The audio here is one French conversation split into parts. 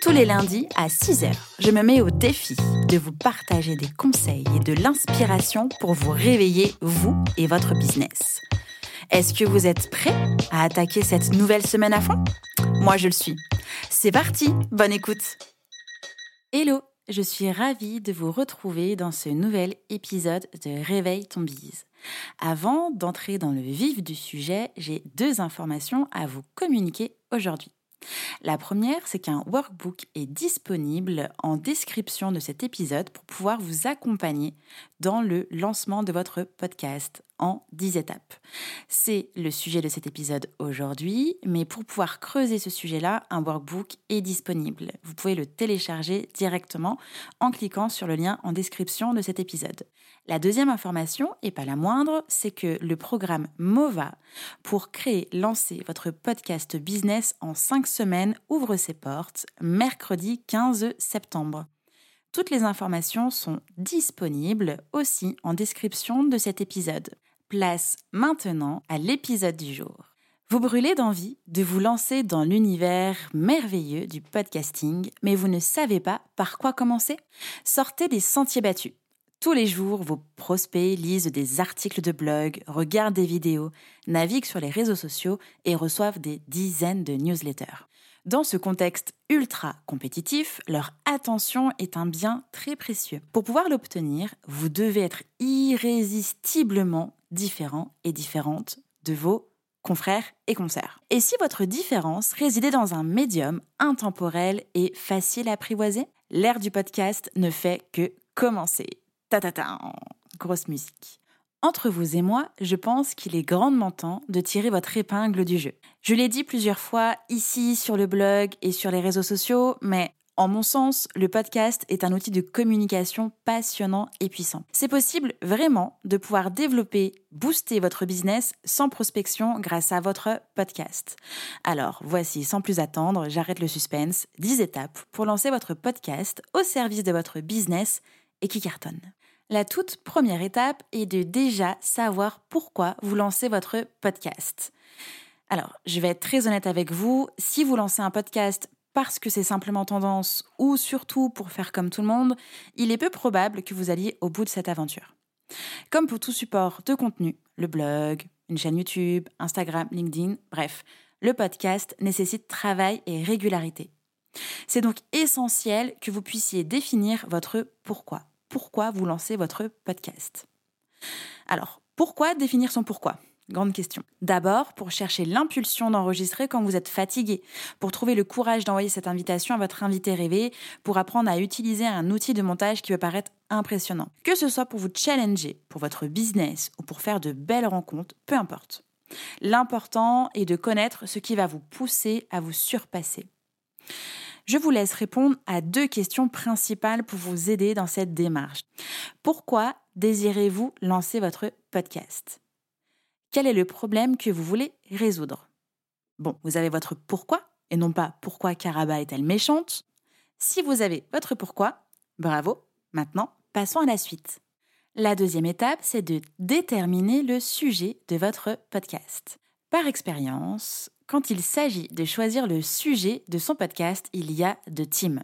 Tous les lundis à 6h, je me mets au défi de vous partager des conseils et de l'inspiration pour vous réveiller, vous et votre business. Est-ce que vous êtes prêts à attaquer cette nouvelle semaine à fond? Moi, je le suis. C'est parti, bonne écoute Hello, je suis ravie de vous retrouver dans ce nouvel épisode de Réveille ton bise. Avant d'entrer dans le vif du sujet, j'ai deux informations à vous communiquer aujourd'hui. La première, c'est qu'un workbook est disponible en description de cet épisode pour pouvoir vous accompagner dans le lancement de votre podcast en 10 étapes. C'est le sujet de cet épisode aujourd'hui, mais pour pouvoir creuser ce sujet-là, un workbook est disponible. Vous pouvez le télécharger directement en cliquant sur le lien en description de cet épisode. La deuxième information, et pas la moindre, c'est que le programme MOVA pour créer, lancer votre podcast business en 5 semaines ouvre ses portes mercredi 15 septembre. Toutes les informations sont disponibles aussi en description de cet épisode. Place maintenant à l'épisode du jour. Vous brûlez d'envie de vous lancer dans l'univers merveilleux du podcasting, mais vous ne savez pas par quoi commencer Sortez des sentiers battus. Tous les jours, vos prospects lisent des articles de blog, regardent des vidéos, naviguent sur les réseaux sociaux et reçoivent des dizaines de newsletters. Dans ce contexte ultra compétitif, leur attention est un bien très précieux. Pour pouvoir l'obtenir, vous devez être irrésistiblement différent et différente de vos confrères et concerts. Et si votre différence résidait dans un médium intemporel et facile à apprivoiser, l'ère du podcast ne fait que commencer. Ta ta ta, grosse musique. Entre vous et moi, je pense qu'il est grandement temps de tirer votre épingle du jeu. Je l'ai dit plusieurs fois ici sur le blog et sur les réseaux sociaux, mais en mon sens, le podcast est un outil de communication passionnant et puissant. C'est possible vraiment de pouvoir développer, booster votre business sans prospection grâce à votre podcast. Alors, voici, sans plus attendre, j'arrête le suspense, 10 étapes pour lancer votre podcast au service de votre business et qui cartonne. La toute première étape est de déjà savoir pourquoi vous lancez votre podcast. Alors, je vais être très honnête avec vous, si vous lancez un podcast parce que c'est simplement tendance ou surtout pour faire comme tout le monde, il est peu probable que vous alliez au bout de cette aventure. Comme pour tout support de contenu, le blog, une chaîne YouTube, Instagram, LinkedIn, bref, le podcast nécessite travail et régularité. C'est donc essentiel que vous puissiez définir votre pourquoi pourquoi vous lancez votre podcast? Alors, pourquoi définir son pourquoi? Grande question. D'abord, pour chercher l'impulsion d'enregistrer quand vous êtes fatigué, pour trouver le courage d'envoyer cette invitation à votre invité rêvé, pour apprendre à utiliser un outil de montage qui peut paraître impressionnant. Que ce soit pour vous challenger, pour votre business ou pour faire de belles rencontres, peu importe. L'important est de connaître ce qui va vous pousser à vous surpasser. Je vous laisse répondre à deux questions principales pour vous aider dans cette démarche. Pourquoi désirez-vous lancer votre podcast? Quel est le problème que vous voulez résoudre? Bon, vous avez votre pourquoi, et non pas pourquoi Caraba est-elle méchante. Si vous avez votre pourquoi, bravo, maintenant passons à la suite. La deuxième étape, c'est de déterminer le sujet de votre podcast. Par expérience, quand il s'agit de choisir le sujet de son podcast, il y a deux teams.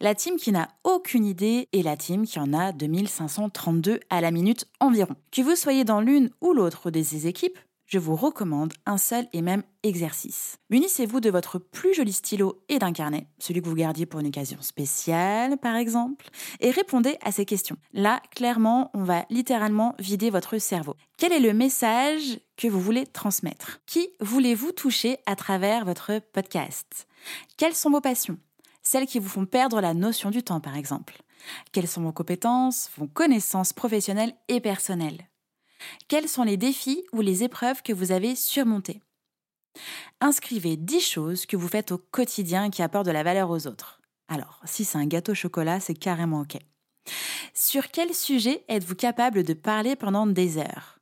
La team qui n'a aucune idée et la team qui en a 2532 à la minute environ. Que vous soyez dans l'une ou l'autre de ces équipes, je vous recommande un seul et même exercice. Munissez-vous de votre plus joli stylo et d'un carnet, celui que vous gardiez pour une occasion spéciale par exemple, et répondez à ces questions. Là, clairement, on va littéralement vider votre cerveau. Quel est le message que vous voulez transmettre? Qui voulez-vous toucher à travers votre podcast? Quelles sont vos passions? Celles qui vous font perdre la notion du temps par exemple. Quelles sont vos compétences, vos connaissances professionnelles et personnelles? Quels sont les défis ou les épreuves que vous avez surmontés Inscrivez 10 choses que vous faites au quotidien qui apportent de la valeur aux autres. Alors, si c'est un gâteau au chocolat, c'est carrément OK. Sur quel sujet êtes-vous capable de parler pendant des heures?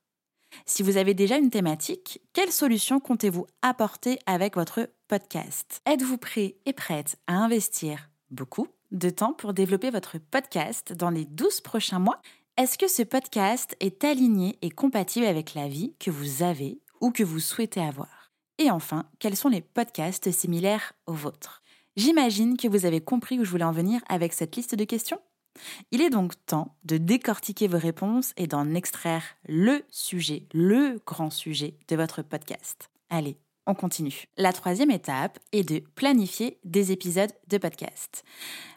Si vous avez déjà une thématique, quelle solution comptez-vous apporter avec votre podcast? Êtes-vous prêt et prête à investir beaucoup de temps pour développer votre podcast dans les 12 prochains mois? Est-ce que ce podcast est aligné et compatible avec la vie que vous avez ou que vous souhaitez avoir? Et enfin, quels sont les podcasts similaires aux vôtres? J'imagine que vous avez compris où je voulais en venir avec cette liste de questions. Il est donc temps de décortiquer vos réponses et d'en extraire le sujet, le grand sujet de votre podcast. Allez, on continue. La troisième étape est de planifier des épisodes de podcast.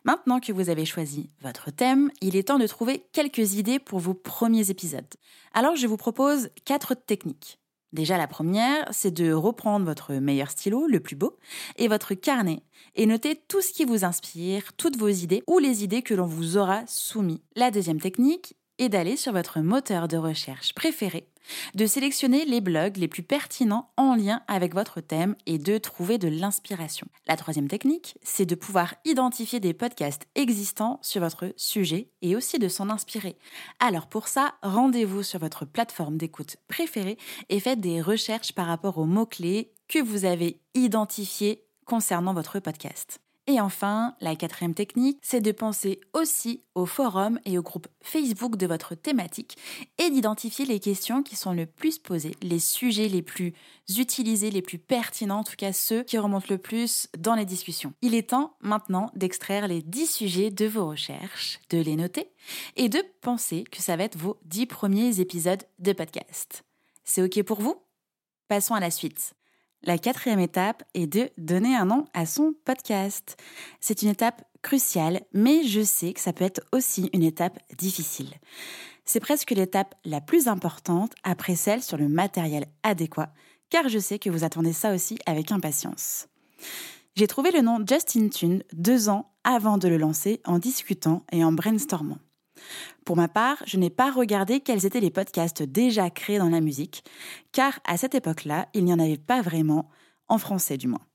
Maintenant que vous avez choisi votre thème, il est temps de trouver quelques idées pour vos premiers épisodes. Alors je vous propose quatre techniques. Déjà, la première, c'est de reprendre votre meilleur stylo, le plus beau, et votre carnet, et noter tout ce qui vous inspire, toutes vos idées ou les idées que l'on vous aura soumis. La deuxième technique est d'aller sur votre moteur de recherche préféré de sélectionner les blogs les plus pertinents en lien avec votre thème et de trouver de l'inspiration. La troisième technique, c'est de pouvoir identifier des podcasts existants sur votre sujet et aussi de s'en inspirer. Alors pour ça, rendez-vous sur votre plateforme d'écoute préférée et faites des recherches par rapport aux mots-clés que vous avez identifiés concernant votre podcast. Et enfin, la quatrième technique, c'est de penser aussi au forum et au groupe Facebook de votre thématique et d'identifier les questions qui sont le plus posées, les sujets les plus utilisés, les plus pertinents, en tout cas ceux qui remontent le plus dans les discussions. Il est temps maintenant d'extraire les 10 sujets de vos recherches, de les noter et de penser que ça va être vos 10 premiers épisodes de podcast. C'est OK pour vous? Passons à la suite. La quatrième étape est de donner un nom à son podcast. C'est une étape cruciale, mais je sais que ça peut être aussi une étape difficile. C'est presque l'étape la plus importante après celle sur le matériel adéquat, car je sais que vous attendez ça aussi avec impatience. J'ai trouvé le nom Justin Tune deux ans avant de le lancer en discutant et en brainstormant. Pour ma part, je n'ai pas regardé quels étaient les podcasts déjà créés dans la musique, car à cette époque-là, il n'y en avait pas vraiment, en français du moins.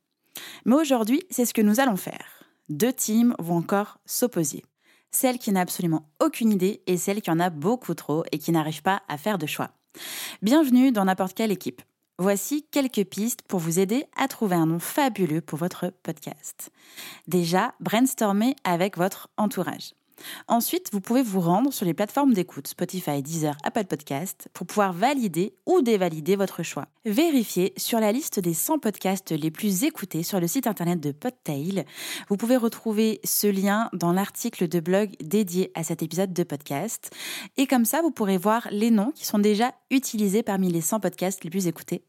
Mais aujourd'hui, c'est ce que nous allons faire. Deux teams vont encore s'opposer. Celle qui n'a absolument aucune idée et celle qui en a beaucoup trop et qui n'arrive pas à faire de choix. Bienvenue dans n'importe quelle équipe. Voici quelques pistes pour vous aider à trouver un nom fabuleux pour votre podcast. Déjà, brainstormez avec votre entourage. Ensuite, vous pouvez vous rendre sur les plateformes d'écoute Spotify, Deezer, Apple Podcast pour pouvoir valider ou dévalider votre choix. Vérifiez sur la liste des 100 podcasts les plus écoutés sur le site internet de Podtail. Vous pouvez retrouver ce lien dans l'article de blog dédié à cet épisode de podcast. Et comme ça, vous pourrez voir les noms qui sont déjà utilisés parmi les 100 podcasts les plus écoutés.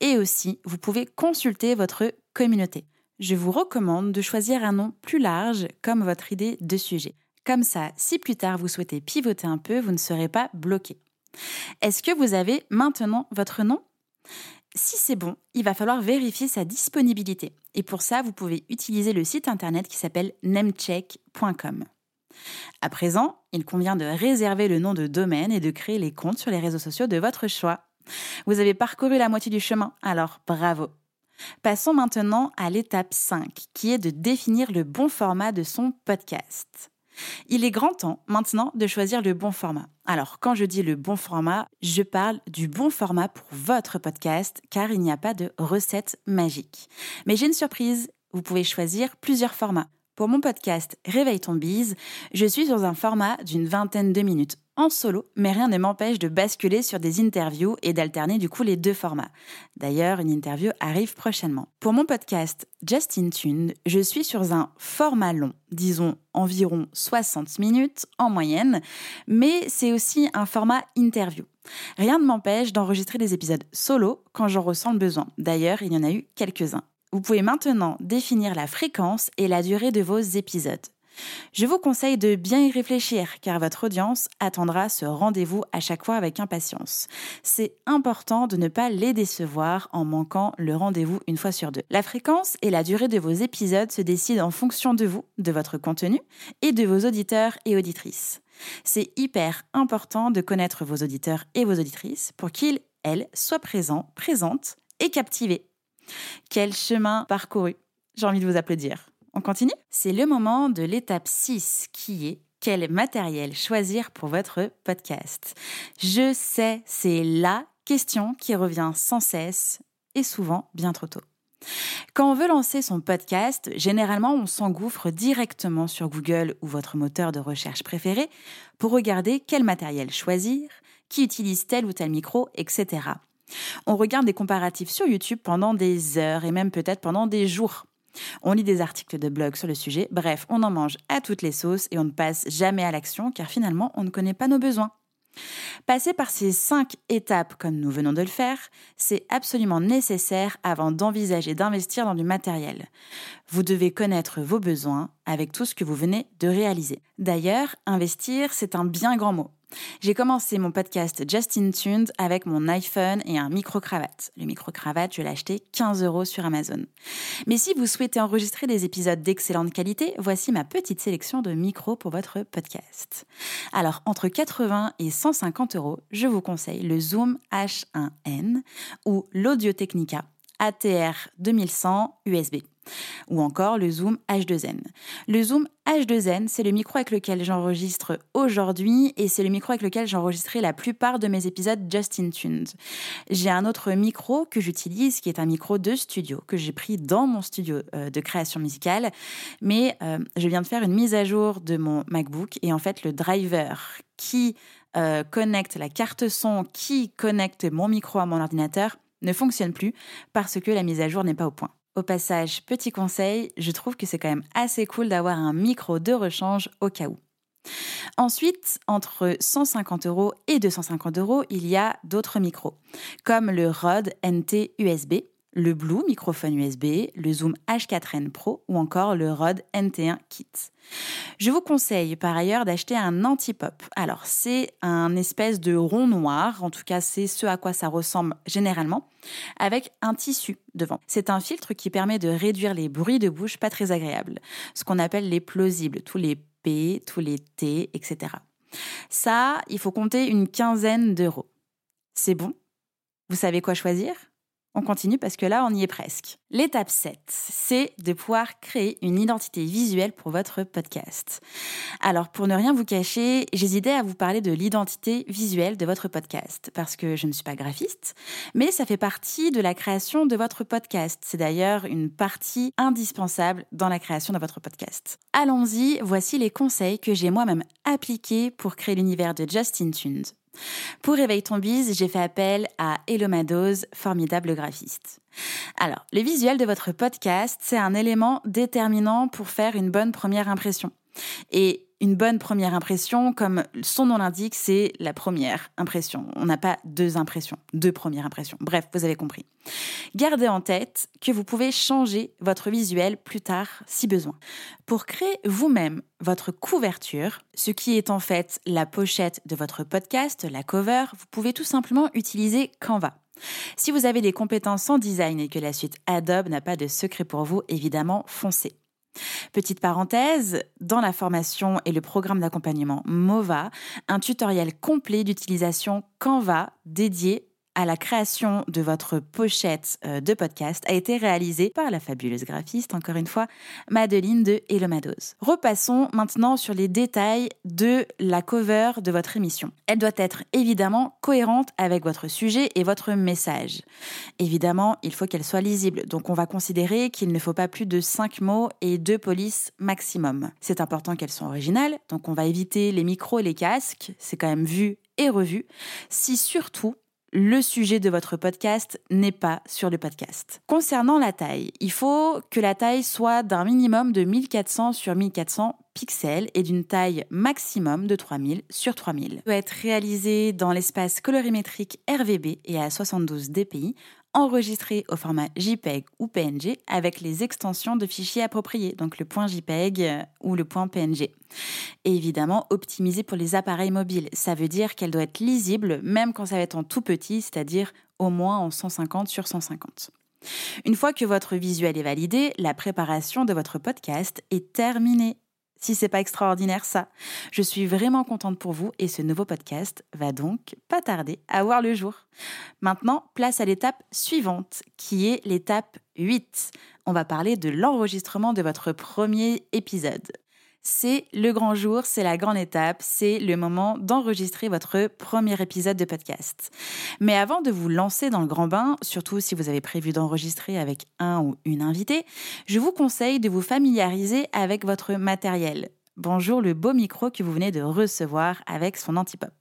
Et aussi, vous pouvez consulter votre communauté. Je vous recommande de choisir un nom plus large comme votre idée de sujet. Comme ça, si plus tard vous souhaitez pivoter un peu, vous ne serez pas bloqué. Est-ce que vous avez maintenant votre nom? Si c'est bon, il va falloir vérifier sa disponibilité. Et pour ça, vous pouvez utiliser le site internet qui s'appelle namecheck.com. À présent, il convient de réserver le nom de domaine et de créer les comptes sur les réseaux sociaux de votre choix. Vous avez parcouru la moitié du chemin, alors bravo. Passons maintenant à l'étape 5, qui est de définir le bon format de son podcast. Il est grand temps maintenant de choisir le bon format. Alors, quand je dis le bon format, je parle du bon format pour votre podcast, car il n'y a pas de recette magique. Mais j'ai une surprise, vous pouvez choisir plusieurs formats. Pour mon podcast Réveille ton bise, je suis sur un format d'une vingtaine de minutes solo, mais rien ne m'empêche de basculer sur des interviews et d'alterner du coup les deux formats. D'ailleurs, une interview arrive prochainement. Pour mon podcast Justin Tune, je suis sur un format long, disons environ 60 minutes en moyenne, mais c'est aussi un format interview. Rien ne m'empêche d'enregistrer des épisodes solo quand j'en ressens le besoin. D'ailleurs, il y en a eu quelques-uns. Vous pouvez maintenant définir la fréquence et la durée de vos épisodes. Je vous conseille de bien y réfléchir car votre audience attendra ce rendez-vous à chaque fois avec impatience. C'est important de ne pas les décevoir en manquant le rendez-vous une fois sur deux. La fréquence et la durée de vos épisodes se décident en fonction de vous, de votre contenu et de vos auditeurs et auditrices. C'est hyper important de connaître vos auditeurs et vos auditrices pour qu'ils, elles, soient présents, présentes et captivés. Quel chemin parcouru J'ai envie de vous applaudir. On continue? C'est le moment de l'étape 6 qui est quel matériel choisir pour votre podcast? Je sais, c'est la question qui revient sans cesse et souvent bien trop tôt. Quand on veut lancer son podcast, généralement on s'engouffre directement sur Google ou votre moteur de recherche préféré pour regarder quel matériel choisir, qui utilise tel ou tel micro, etc. On regarde des comparatifs sur YouTube pendant des heures et même peut-être pendant des jours. On lit des articles de blog sur le sujet, bref, on en mange à toutes les sauces et on ne passe jamais à l'action car finalement on ne connaît pas nos besoins. Passer par ces cinq étapes comme nous venons de le faire, c'est absolument nécessaire avant d'envisager d'investir dans du matériel. Vous devez connaître vos besoins avec tout ce que vous venez de réaliser. D'ailleurs, investir, c'est un bien grand mot. J'ai commencé mon podcast Justin Tuned avec mon iPhone et un micro-cravate. Le micro-cravate, je l'ai acheté 15 euros sur Amazon. Mais si vous souhaitez enregistrer des épisodes d'excellente qualité, voici ma petite sélection de micros pour votre podcast. Alors, entre 80 et 150 euros, je vous conseille le Zoom H1N ou l'Audio Technica ATR 2100 USB ou encore le Zoom H2N. Le Zoom H2N, c'est le micro avec lequel j'enregistre aujourd'hui et c'est le micro avec lequel j'ai enregistré la plupart de mes épisodes Justin Tunes. J'ai un autre micro que j'utilise qui est un micro de studio que j'ai pris dans mon studio euh, de création musicale, mais euh, je viens de faire une mise à jour de mon MacBook et en fait le driver qui euh, connecte la carte son, qui connecte mon micro à mon ordinateur ne fonctionne plus parce que la mise à jour n'est pas au point. Au passage, petit conseil, je trouve que c'est quand même assez cool d'avoir un micro de rechange au cas où. Ensuite, entre 150 euros et 250 euros, il y a d'autres micros, comme le Rode NT USB, le Blue microphone USB, le Zoom H4n Pro ou encore le Rode NT1 Kit. Je vous conseille par ailleurs d'acheter un anti-pop. Alors c'est un espèce de rond noir, en tout cas c'est ce à quoi ça ressemble généralement, avec un tissu devant. C'est un filtre qui permet de réduire les bruits de bouche pas très agréables, ce qu'on appelle les plausibles, tous les P, tous les T, etc. Ça, il faut compter une quinzaine d'euros. C'est bon? Vous savez quoi choisir? On continue parce que là, on y est presque. L'étape 7, c'est de pouvoir créer une identité visuelle pour votre podcast. Alors, pour ne rien vous cacher, j'hésitais à vous parler de l'identité visuelle de votre podcast parce que je ne suis pas graphiste, mais ça fait partie de la création de votre podcast. C'est d'ailleurs une partie indispensable dans la création de votre podcast. Allons-y, voici les conseils que j'ai moi-même appliqués pour créer l'univers de Justin Tunes. Pour Réveille ton bise, j'ai fait appel à Elomados, formidable graphiste. Alors, le visuel de votre podcast, c'est un élément déterminant pour faire une bonne première impression. Et une bonne première impression, comme son nom l'indique, c'est la première impression. On n'a pas deux impressions, deux premières impressions. Bref, vous avez compris. Gardez en tête que vous pouvez changer votre visuel plus tard si besoin. Pour créer vous-même votre couverture, ce qui est en fait la pochette de votre podcast, la cover, vous pouvez tout simplement utiliser Canva. Si vous avez des compétences en design et que la suite Adobe n'a pas de secret pour vous, évidemment, foncez. Petite parenthèse, dans la formation et le programme d'accompagnement MOVA, un tutoriel complet d'utilisation Canva dédié la création de votre pochette euh, de podcast a été réalisée par la fabuleuse graphiste, encore une fois, Madeline de Elomados. Repassons maintenant sur les détails de la cover de votre émission. Elle doit être évidemment cohérente avec votre sujet et votre message. Évidemment, il faut qu'elle soit lisible, donc on va considérer qu'il ne faut pas plus de 5 mots et 2 polices maximum. C'est important qu'elles soient originales, donc on va éviter les micros et les casques, c'est quand même vu et revu. Si surtout le sujet de votre podcast n'est pas sur le podcast. Concernant la taille, il faut que la taille soit d'un minimum de 1400 sur 1400 pixels et d'une taille maximum de 3000 sur 3000. Il doit être réalisé dans l'espace colorimétrique RVB et à 72 dpi enregistré au format JPEG ou PNG avec les extensions de fichiers appropriés, donc le point JPEG euh, ou le point PNG. Évidemment, optimisé pour les appareils mobiles. Ça veut dire qu'elle doit être lisible même quand ça va être en tout petit, c'est-à-dire au moins en 150 sur 150. Une fois que votre visuel est validé, la préparation de votre podcast est terminée si c'est pas extraordinaire ça. Je suis vraiment contente pour vous et ce nouveau podcast va donc pas tarder à voir le jour. Maintenant, place à l'étape suivante qui est l'étape 8. on va parler de l'enregistrement de votre premier épisode. C'est le grand jour, c'est la grande étape, c'est le moment d'enregistrer votre premier épisode de podcast. Mais avant de vous lancer dans le grand bain, surtout si vous avez prévu d'enregistrer avec un ou une invitée, je vous conseille de vous familiariser avec votre matériel. Bonjour le beau micro que vous venez de recevoir avec son antipop.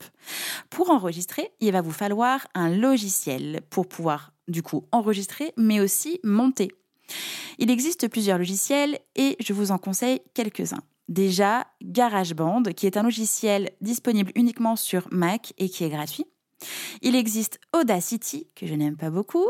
Pour enregistrer, il va vous falloir un logiciel pour pouvoir du coup enregistrer mais aussi monter. Il existe plusieurs logiciels et je vous en conseille quelques-uns. Déjà, GarageBand, qui est un logiciel disponible uniquement sur Mac et qui est gratuit. Il existe Audacity, que je n'aime pas beaucoup,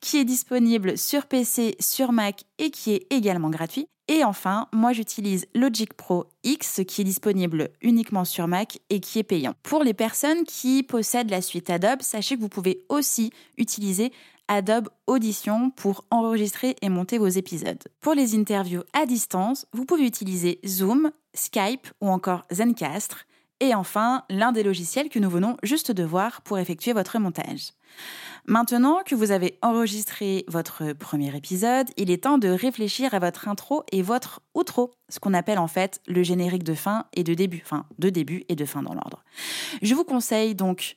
qui est disponible sur PC, sur Mac et qui est également gratuit. Et enfin, moi j'utilise Logic Pro X qui est disponible uniquement sur Mac et qui est payant. Pour les personnes qui possèdent la suite Adobe, sachez que vous pouvez aussi utiliser Adobe Audition pour enregistrer et monter vos épisodes. Pour les interviews à distance, vous pouvez utiliser Zoom, Skype ou encore Zencastre. Et enfin, l'un des logiciels que nous venons juste de voir pour effectuer votre montage. Maintenant que vous avez enregistré votre premier épisode, il est temps de réfléchir à votre intro et votre outro, ce qu'on appelle en fait le générique de fin et de début, enfin de début et de fin dans l'ordre. Je vous conseille donc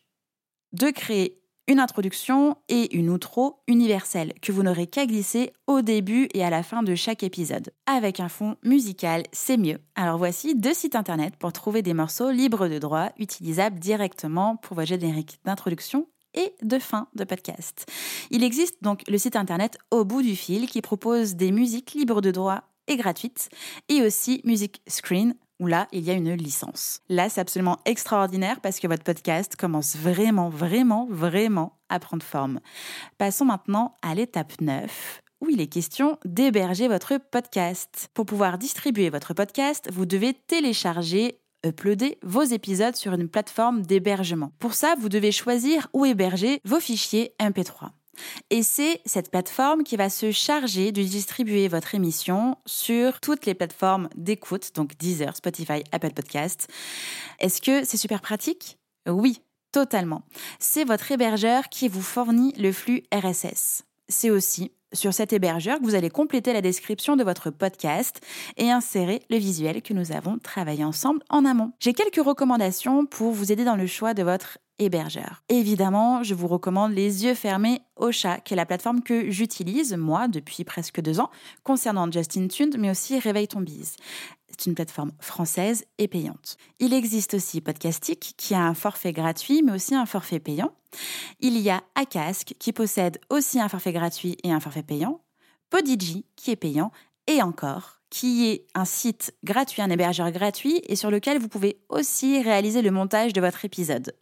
de créer une introduction et une outro universelle que vous n'aurez qu'à glisser au début et à la fin de chaque épisode. Avec un fond musical, c'est mieux. Alors voici deux sites internet pour trouver des morceaux libres de droit utilisables directement pour votre générique d'introduction et de fin de podcast. Il existe donc le site internet Au bout du fil qui propose des musiques libres de droit et gratuites et aussi Music Screen là, il y a une licence. Là, c'est absolument extraordinaire parce que votre podcast commence vraiment, vraiment, vraiment à prendre forme. Passons maintenant à l'étape 9 où il est question d'héberger votre podcast. Pour pouvoir distribuer votre podcast, vous devez télécharger uploader vos épisodes sur une plateforme d'hébergement. Pour ça, vous devez choisir où héberger vos fichiers MP3. Et c'est cette plateforme qui va se charger de distribuer votre émission sur toutes les plateformes d'écoute, donc Deezer, Spotify, Apple Podcast. Est-ce que c'est super pratique? Oui, totalement. C'est votre hébergeur qui vous fournit le flux RSS. C'est aussi sur cet hébergeur que vous allez compléter la description de votre podcast et insérer le visuel que nous avons travaillé ensemble en amont. J'ai quelques recommandations pour vous aider dans le choix de votre Évidemment, je vous recommande les yeux fermés Ocha, qui est la plateforme que j'utilise, moi, depuis presque deux ans, concernant Justin Tune, mais aussi Réveille ton bise. C'est une plateforme française et payante. Il existe aussi Podcastic, qui a un forfait gratuit, mais aussi un forfait payant. Il y a Akask, qui possède aussi un forfait gratuit et un forfait payant. Podigi, qui est payant. Et encore, qui est un site gratuit, un hébergeur gratuit, et sur lequel vous pouvez aussi réaliser le montage de votre épisode.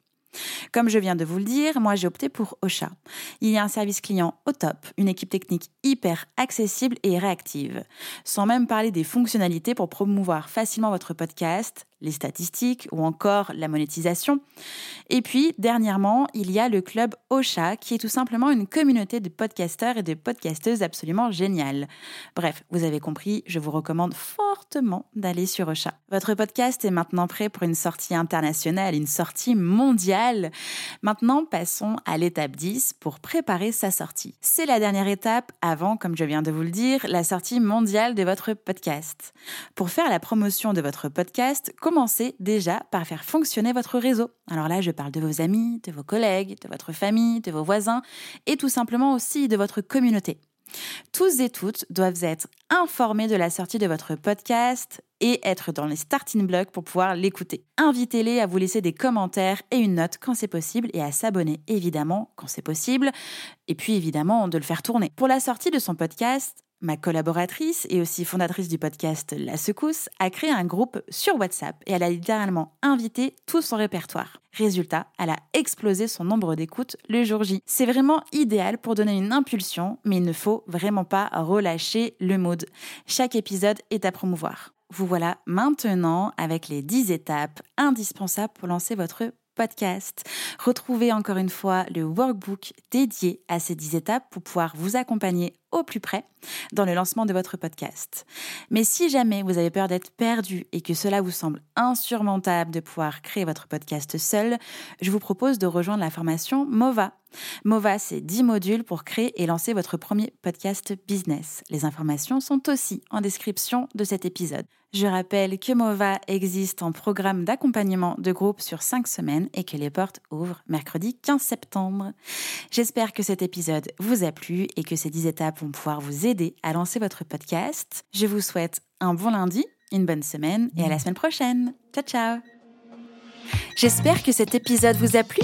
Comme je viens de vous le dire, moi j'ai opté pour Ocha. Il y a un service client au top, une équipe technique hyper accessible et réactive, sans même parler des fonctionnalités pour promouvoir facilement votre podcast, les statistiques ou encore la monétisation. Et puis, dernièrement, il y a le club Ocha, qui est tout simplement une communauté de podcasteurs et de podcasteuses absolument géniale. Bref, vous avez compris, je vous recommande fortement d'aller sur Ocha. Votre podcast est maintenant prêt pour une sortie internationale, une sortie mondiale. Maintenant, passons à l'étape 10 pour préparer sa sortie. C'est la dernière étape avant, comme je viens de vous le dire, la sortie mondiale de votre podcast. Pour faire la promotion de votre podcast, commencez déjà par faire fonctionner votre réseau. Alors là, je parle de vos amis, de vos collègues, de votre famille, de vos voisins et tout simplement aussi de votre communauté. Tous et toutes doivent être informés de la sortie de votre podcast et être dans les starting blocks pour pouvoir l'écouter. Invitez-les à vous laisser des commentaires et une note quand c'est possible et à s'abonner évidemment quand c'est possible et puis évidemment de le faire tourner. Pour la sortie de son podcast, Ma collaboratrice et aussi fondatrice du podcast La Secousse a créé un groupe sur WhatsApp et elle a littéralement invité tout son répertoire. Résultat, elle a explosé son nombre d'écoutes le jour J. C'est vraiment idéal pour donner une impulsion, mais il ne faut vraiment pas relâcher le mood. Chaque épisode est à promouvoir. Vous voilà maintenant avec les 10 étapes indispensables pour lancer votre podcast. Retrouvez encore une fois le workbook dédié à ces 10 étapes pour pouvoir vous accompagner au plus près dans le lancement de votre podcast. Mais si jamais vous avez peur d'être perdu et que cela vous semble insurmontable de pouvoir créer votre podcast seul, je vous propose de rejoindre la formation MOVA. MOVA, c'est 10 modules pour créer et lancer votre premier podcast business. Les informations sont aussi en description de cet épisode. Je rappelle que MOVA existe en programme d'accompagnement de groupe sur 5 semaines et que les portes ouvrent mercredi 15 septembre. J'espère que cet épisode vous a plu et que ces 10 étapes vont pouvoir vous aider à lancer votre podcast. Je vous souhaite un bon lundi, une bonne semaine et à la semaine prochaine. Ciao ciao J'espère que cet épisode vous a plu.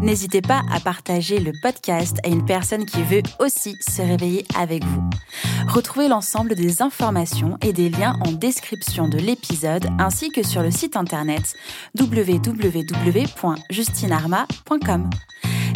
N'hésitez pas à partager le podcast à une personne qui veut aussi se réveiller avec vous. Retrouvez l'ensemble des informations et des liens en description de l'épisode ainsi que sur le site internet www.justinarma.com.